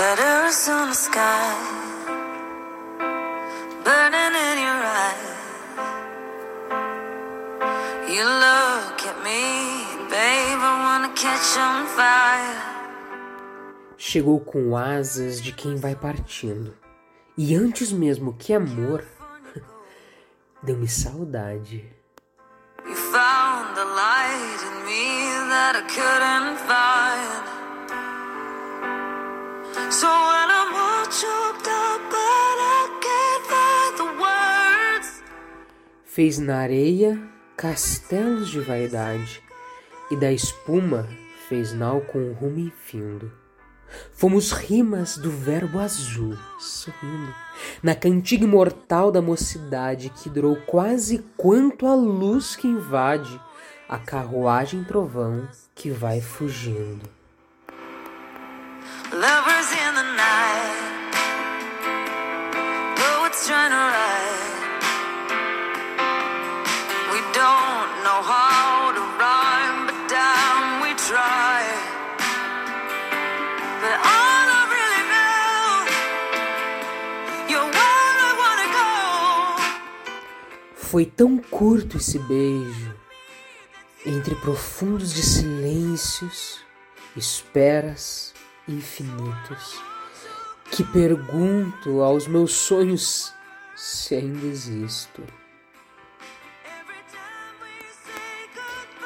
Letters on the sky, burning in your eyes. You look at me, babe, I wanna catch on fire. Chegou com asas de quem vai partindo, e antes mesmo que amor, deu-me saudade. You found the light in me that I couldn't find. Fez na areia castelos de vaidade, e da espuma fez nau com rumo infindo. Fomos rimas do verbo azul, sorrindo, na cantiga imortal da mocidade que durou quase quanto a luz que invade a carruagem trovão que vai fugindo. Lovers in the night, Foi tão curto esse beijo, entre profundos de silêncios, esperas infinitos, que pergunto aos meus sonhos se ainda existo.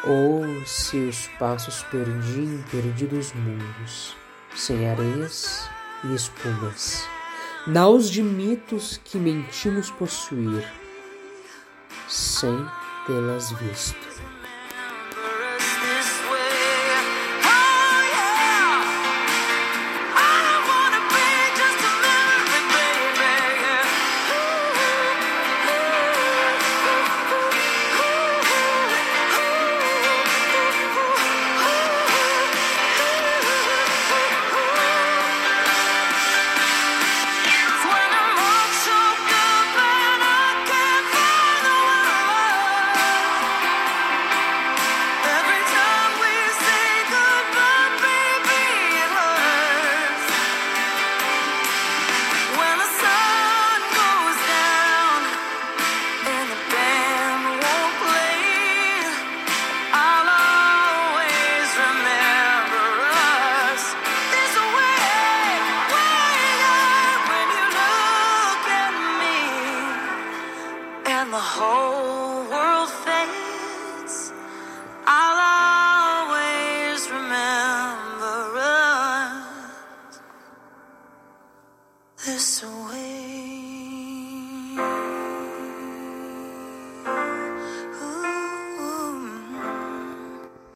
Ou se os passos perdi em perdidos mundos, sem areias e espumas, naus de mitos que mentimos possuir, sem tê-las visto. The whole world fades. I'll always remember us this.